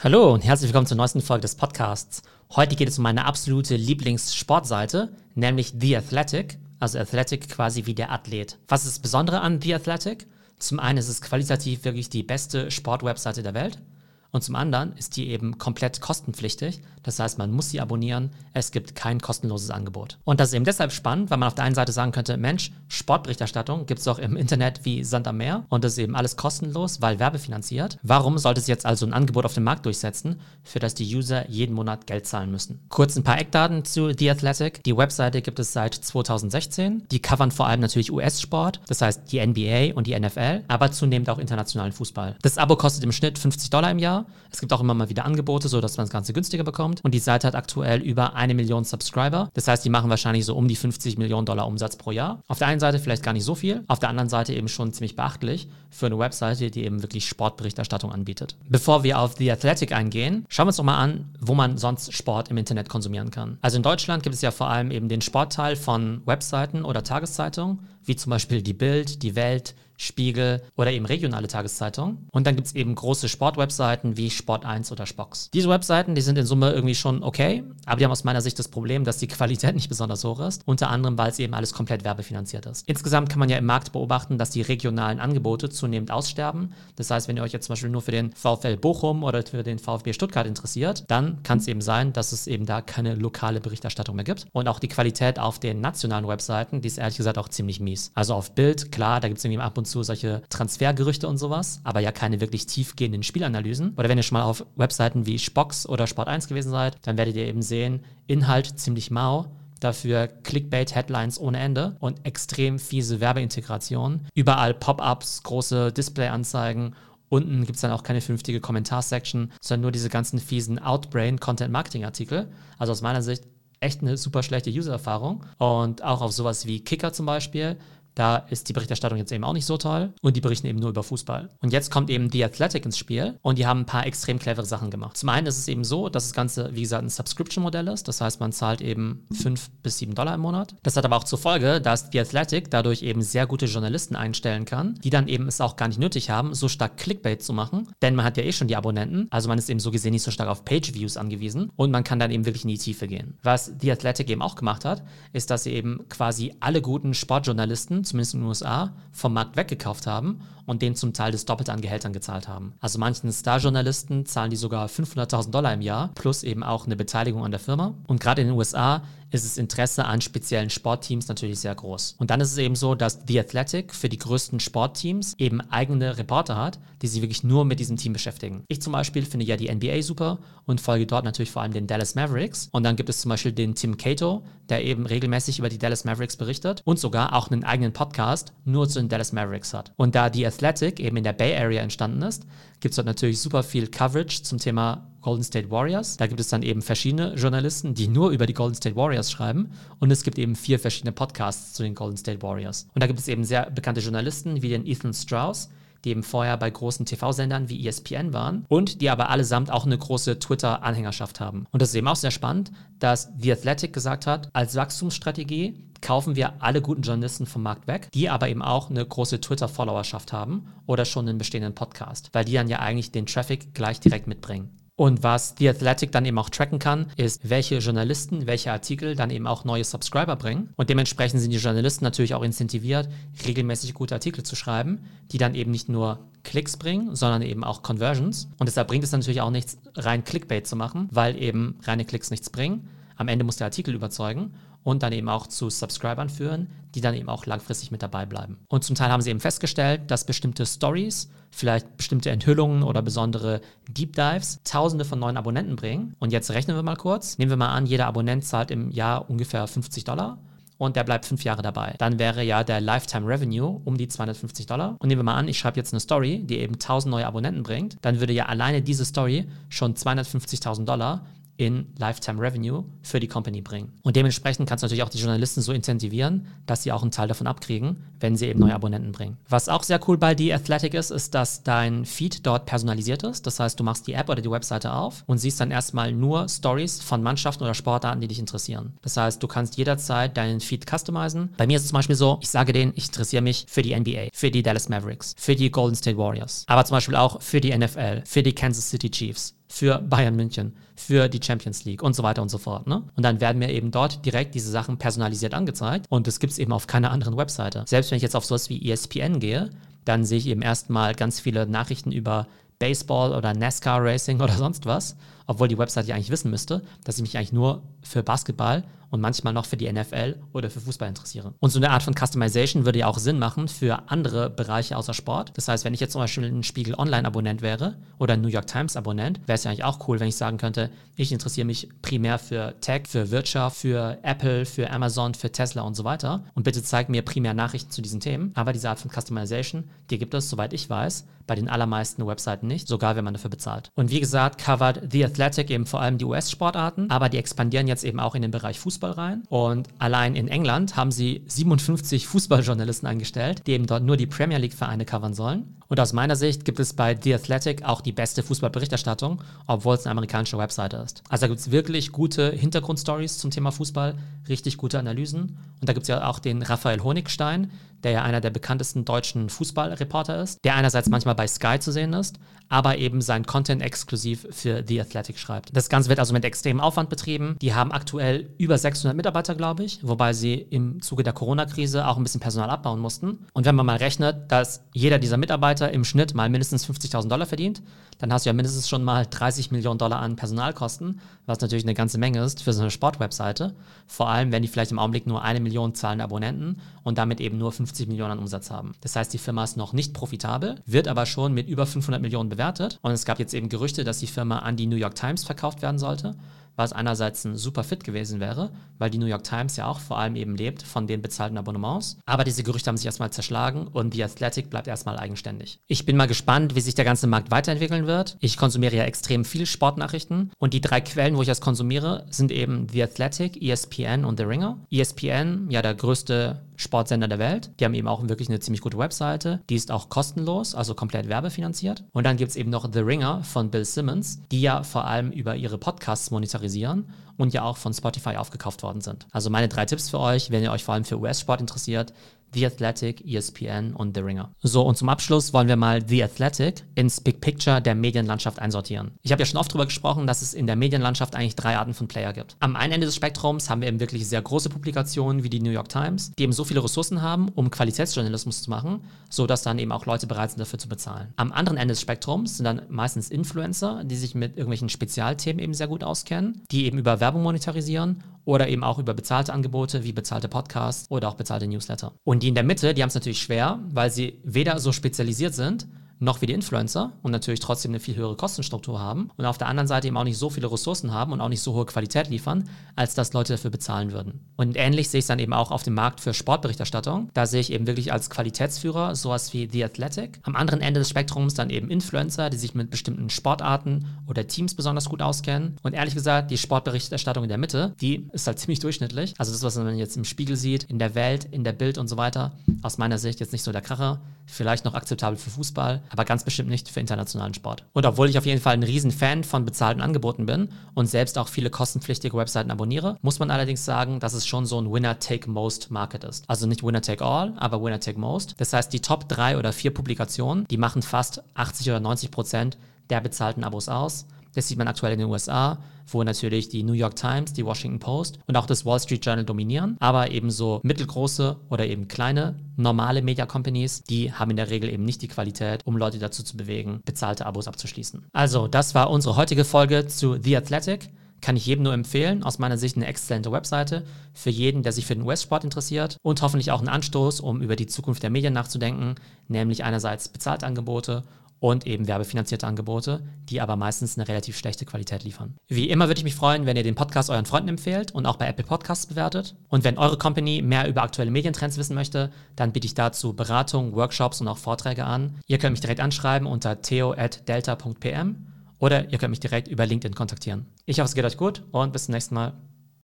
Hallo und herzlich willkommen zur neuesten Folge des Podcasts. Heute geht es um meine absolute Lieblingssportseite, nämlich The Athletic, also Athletic quasi wie der Athlet. Was ist das Besondere an The Athletic? Zum einen ist es qualitativ wirklich die beste Sportwebseite der Welt. Und zum anderen ist die eben komplett kostenpflichtig. Das heißt, man muss sie abonnieren. Es gibt kein kostenloses Angebot. Und das ist eben deshalb spannend, weil man auf der einen Seite sagen könnte, Mensch, Sportberichterstattung gibt es doch im Internet wie Sand am Meer. Und das ist eben alles kostenlos, weil werbefinanziert. Warum sollte es jetzt also ein Angebot auf dem Markt durchsetzen, für das die User jeden Monat Geld zahlen müssen? Kurz ein paar Eckdaten zu The Athletic. Die Webseite gibt es seit 2016. Die covern vor allem natürlich US-Sport, das heißt die NBA und die NFL, aber zunehmend auch internationalen Fußball. Das Abo kostet im Schnitt 50 Dollar im Jahr. Es gibt auch immer mal wieder Angebote, sodass man das Ganze günstiger bekommt. Und die Seite hat aktuell über eine Million Subscriber. Das heißt, die machen wahrscheinlich so um die 50 Millionen Dollar Umsatz pro Jahr. Auf der einen Seite vielleicht gar nicht so viel, auf der anderen Seite eben schon ziemlich beachtlich für eine Webseite, die eben wirklich Sportberichterstattung anbietet. Bevor wir auf The Athletic eingehen, schauen wir uns doch mal an, wo man sonst Sport im Internet konsumieren kann. Also in Deutschland gibt es ja vor allem eben den Sportteil von Webseiten oder Tageszeitungen, wie zum Beispiel die Bild, die Welt, Spiegel oder eben regionale Tageszeitungen. Und dann gibt es eben große Sportwebseiten wie Sport1 oder Spox. Diese Webseiten, die sind in Summe irgendwie schon okay, aber die haben aus meiner Sicht das Problem, dass die Qualität nicht besonders hoch ist. Unter anderem, weil es eben alles komplett werbefinanziert ist. Insgesamt kann man ja im Markt beobachten, dass die regionalen Angebote zunehmend aussterben. Das heißt, wenn ihr euch jetzt zum Beispiel nur für den VfL Bochum oder für den VfB Stuttgart interessiert, dann kann es eben sein, dass es eben da keine lokale Berichterstattung mehr gibt. Und auch die Qualität auf den nationalen Webseiten, die ist ehrlich gesagt auch ziemlich mies. Also auf Bild, klar, da gibt es irgendwie ab und zu solche Transfergerüchte und sowas, aber ja keine wirklich tiefgehenden Spielanalysen. Oder wenn ihr schon mal auf Webseiten wie Spox oder Sport1 gewesen seid, dann werdet ihr eben sehen, Inhalt ziemlich mau, Dafür Clickbait-Headlines ohne Ende und extrem fiese Werbeintegration. Überall Pop-ups, große Display-Anzeigen. Unten gibt es dann auch keine vernünftige Kommentarsection, sondern nur diese ganzen fiesen Outbrain-Content-Marketing-Artikel. Also aus meiner Sicht echt eine super schlechte User-Erfahrung. Und auch auf sowas wie Kicker zum Beispiel da ist die Berichterstattung jetzt eben auch nicht so toll und die berichten eben nur über Fußball. Und jetzt kommt eben The Athletic ins Spiel und die haben ein paar extrem clevere Sachen gemacht. Zum einen ist es eben so, dass das Ganze, wie gesagt, ein Subscription-Modell ist. Das heißt, man zahlt eben 5 bis 7 Dollar im Monat. Das hat aber auch zur Folge, dass The Athletic dadurch eben sehr gute Journalisten einstellen kann, die dann eben es auch gar nicht nötig haben, so stark Clickbait zu machen. Denn man hat ja eh schon die Abonnenten. Also man ist eben so gesehen nicht so stark auf Page-Views angewiesen und man kann dann eben wirklich in die Tiefe gehen. Was The Athletic eben auch gemacht hat, ist, dass sie eben quasi alle guten Sportjournalisten zumindest in den USA, vom Markt weggekauft haben und denen zum Teil das Doppelte an Gehältern gezahlt haben. Also manchen Star-Journalisten zahlen die sogar 500.000 Dollar im Jahr, plus eben auch eine Beteiligung an der Firma. Und gerade in den USA ist das Interesse an speziellen Sportteams natürlich sehr groß. Und dann ist es eben so, dass The Athletic für die größten Sportteams eben eigene Reporter hat, die sich wirklich nur mit diesem Team beschäftigen. Ich zum Beispiel finde ja die NBA super und folge dort natürlich vor allem den Dallas Mavericks. Und dann gibt es zum Beispiel den Tim Cato, der eben regelmäßig über die Dallas Mavericks berichtet und sogar auch einen eigenen Podcast nur zu den Dallas Mavericks hat. Und da die Athletic eben in der Bay Area entstanden ist, gibt es dort natürlich super viel Coverage zum Thema Golden State Warriors. Da gibt es dann eben verschiedene Journalisten, die nur über die Golden State Warriors schreiben. Und es gibt eben vier verschiedene Podcasts zu den Golden State Warriors. Und da gibt es eben sehr bekannte Journalisten wie den Ethan Strauss, die eben vorher bei großen TV-Sendern wie ESPN waren und die aber allesamt auch eine große Twitter-Anhängerschaft haben. Und das ist eben auch sehr spannend, dass The Athletic gesagt hat, als Wachstumsstrategie kaufen wir alle guten Journalisten vom Markt weg, die aber eben auch eine große Twitter-Followerschaft haben oder schon einen bestehenden Podcast, weil die dann ja eigentlich den Traffic gleich direkt mitbringen. Und was The Athletic dann eben auch tracken kann, ist, welche Journalisten, welche Artikel dann eben auch neue Subscriber bringen. Und dementsprechend sind die Journalisten natürlich auch incentiviert, regelmäßig gute Artikel zu schreiben, die dann eben nicht nur Klicks bringen, sondern eben auch Conversions. Und deshalb bringt es natürlich auch nichts, rein Clickbait zu machen, weil eben reine Klicks nichts bringen. Am Ende muss der Artikel überzeugen und dann eben auch zu Subscribern führen, die dann eben auch langfristig mit dabei bleiben. Und zum Teil haben sie eben festgestellt, dass bestimmte Stories, vielleicht bestimmte Enthüllungen oder besondere Deep Dives tausende von neuen Abonnenten bringen. Und jetzt rechnen wir mal kurz. Nehmen wir mal an, jeder Abonnent zahlt im Jahr ungefähr 50 Dollar und der bleibt fünf Jahre dabei. Dann wäre ja der Lifetime Revenue um die 250 Dollar. Und nehmen wir mal an, ich schreibe jetzt eine Story, die eben 1000 neue Abonnenten bringt, dann würde ja alleine diese Story schon 250.000 Dollar in Lifetime Revenue für die Company bringen. Und dementsprechend kannst du natürlich auch die Journalisten so incentivieren, dass sie auch einen Teil davon abkriegen, wenn sie eben neue Abonnenten bringen. Was auch sehr cool bei The Athletic ist, ist, dass dein Feed dort personalisiert ist. Das heißt, du machst die App oder die Webseite auf und siehst dann erstmal nur Stories von Mannschaften oder Sportarten, die dich interessieren. Das heißt, du kannst jederzeit deinen Feed customizen. Bei mir ist es zum Beispiel so, ich sage denen, ich interessiere mich für die NBA, für die Dallas Mavericks, für die Golden State Warriors, aber zum Beispiel auch für die NFL, für die Kansas City Chiefs für Bayern München, für die Champions League und so weiter und so fort. Ne? Und dann werden mir eben dort direkt diese Sachen personalisiert angezeigt und das gibt es eben auf keiner anderen Webseite. Selbst wenn ich jetzt auf sowas wie ESPN gehe, dann sehe ich eben erstmal ganz viele Nachrichten über Baseball oder NASCAR Racing oder sonst was, obwohl die Website ja eigentlich wissen müsste, dass ich mich eigentlich nur für Basketball und manchmal noch für die NFL oder für Fußball interessiere. Und so eine Art von Customization würde ja auch Sinn machen für andere Bereiche außer Sport. Das heißt, wenn ich jetzt zum Beispiel ein Spiegel Online-Abonnent wäre oder ein New York Times-Abonnent, wäre es ja eigentlich auch cool, wenn ich sagen könnte, ich interessiere mich primär für Tech, für Wirtschaft, für Apple, für Amazon, für Tesla und so weiter. Und bitte zeig mir primär Nachrichten zu diesen Themen. Aber diese Art von Customization, die gibt es, soweit ich weiß, bei den allermeisten Webseiten nicht, sogar wenn man dafür bezahlt. Und wie gesagt, covert The Athletic eben vor allem die US-Sportarten, aber die expandieren jetzt eben auch in den Bereich Fußball Fußball rein. Und allein in England haben sie 57 Fußballjournalisten eingestellt, die eben dort nur die Premier League-Vereine covern sollen. Und aus meiner Sicht gibt es bei The Athletic auch die beste Fußballberichterstattung, obwohl es eine amerikanische Webseite ist. Also da gibt es wirklich gute Hintergrundstories zum Thema Fußball, richtig gute Analysen. Und da gibt es ja auch den Raphael Honigstein, der ja einer der bekanntesten deutschen Fußballreporter ist, der einerseits manchmal bei Sky zu sehen ist, aber eben sein Content exklusiv für The Athletic schreibt. Das Ganze wird also mit extremem Aufwand betrieben. Die haben aktuell über 600 Mitarbeiter, glaube ich, wobei sie im Zuge der Corona-Krise auch ein bisschen Personal abbauen mussten. Und wenn man mal rechnet, dass jeder dieser Mitarbeiter im Schnitt mal mindestens 50.000 Dollar verdient, dann hast du ja mindestens schon mal 30 Millionen Dollar an Personalkosten, was natürlich eine ganze Menge ist für so eine Sportwebseite. Vor allem, wenn die vielleicht im Augenblick nur eine Million zahlende Abonnenten und damit eben nur 50 Millionen an Umsatz haben. Das heißt, die Firma ist noch nicht profitabel, wird aber schon mit über 500 Millionen bewertet. Und es gab jetzt eben Gerüchte, dass die Firma an die New York Times verkauft werden sollte was einerseits ein super Fit gewesen wäre, weil die New York Times ja auch vor allem eben lebt von den bezahlten Abonnements. Aber diese Gerüchte haben sich erstmal zerschlagen und The Athletic bleibt erstmal eigenständig. Ich bin mal gespannt, wie sich der ganze Markt weiterentwickeln wird. Ich konsumiere ja extrem viel Sportnachrichten und die drei Quellen, wo ich das konsumiere, sind eben The Athletic, ESPN und The Ringer. ESPN, ja der größte Sportsender der Welt. Die haben eben auch wirklich eine ziemlich gute Webseite. Die ist auch kostenlos, also komplett werbefinanziert. Und dann gibt es eben noch The Ringer von Bill Simmons, die ja vor allem über ihre Podcasts monetarisieren und ja auch von Spotify aufgekauft worden sind. Also meine drei Tipps für euch, wenn ihr euch vor allem für US-Sport interessiert, The Athletic, ESPN und The Ringer. So, und zum Abschluss wollen wir mal The Athletic ins Big Picture der Medienlandschaft einsortieren. Ich habe ja schon oft darüber gesprochen, dass es in der Medienlandschaft eigentlich drei Arten von Player gibt. Am einen Ende des Spektrums haben wir eben wirklich sehr große Publikationen wie die New York Times, die eben so viele Ressourcen haben, um Qualitätsjournalismus zu machen, sodass dann eben auch Leute bereit sind, dafür zu bezahlen. Am anderen Ende des Spektrums sind dann meistens Influencer, die sich mit irgendwelchen Spezialthemen eben sehr gut auskennen, die eben über Werbung monetarisieren oder eben auch über bezahlte Angebote wie bezahlte Podcasts oder auch bezahlte Newsletter. Und die in der Mitte, die haben es natürlich schwer, weil sie weder so spezialisiert sind, noch wie die Influencer und natürlich trotzdem eine viel höhere Kostenstruktur haben und auf der anderen Seite eben auch nicht so viele Ressourcen haben und auch nicht so hohe Qualität liefern, als dass Leute dafür bezahlen würden. Und ähnlich sehe ich es dann eben auch auf dem Markt für Sportberichterstattung. Da sehe ich eben wirklich als Qualitätsführer sowas wie The Athletic. Am anderen Ende des Spektrums dann eben Influencer, die sich mit bestimmten Sportarten oder Teams besonders gut auskennen. Und ehrlich gesagt, die Sportberichterstattung in der Mitte, die ist halt ziemlich durchschnittlich. Also das, was man jetzt im Spiegel sieht, in der Welt, in der Bild und so weiter, aus meiner Sicht jetzt nicht so der Kracher. Vielleicht noch akzeptabel für Fußball, aber ganz bestimmt nicht für internationalen Sport. Und obwohl ich auf jeden Fall ein Riesenfan von bezahlten Angeboten bin und selbst auch viele kostenpflichtige Webseiten abonniere, muss man allerdings sagen, dass es schon so ein Winner-Take-Most-Market ist. Also nicht Winner-Take-All, aber Winner-Take-Most. Das heißt, die Top drei oder vier Publikationen, die machen fast 80 oder 90 Prozent der bezahlten Abos aus. Das sieht man aktuell in den USA, wo natürlich die New York Times, die Washington Post und auch das Wall Street Journal dominieren. Aber ebenso mittelgroße oder eben kleine, normale Media Companies, die haben in der Regel eben nicht die Qualität, um Leute dazu zu bewegen, bezahlte Abos abzuschließen. Also, das war unsere heutige Folge zu The Athletic. Kann ich jedem nur empfehlen. Aus meiner Sicht eine exzellente Webseite für jeden, der sich für den US-Sport interessiert und hoffentlich auch ein Anstoß, um über die Zukunft der Medien nachzudenken, nämlich einerseits bezahlte Angebote und eben werbefinanzierte Angebote, die aber meistens eine relativ schlechte Qualität liefern. Wie immer würde ich mich freuen, wenn ihr den Podcast euren Freunden empfehlt und auch bei Apple Podcasts bewertet. Und wenn eure Company mehr über aktuelle Medientrends wissen möchte, dann biete ich dazu Beratung, Workshops und auch Vorträge an. Ihr könnt mich direkt anschreiben unter theo@delta.pm oder ihr könnt mich direkt über LinkedIn kontaktieren. Ich hoffe, es geht euch gut und bis zum nächsten Mal.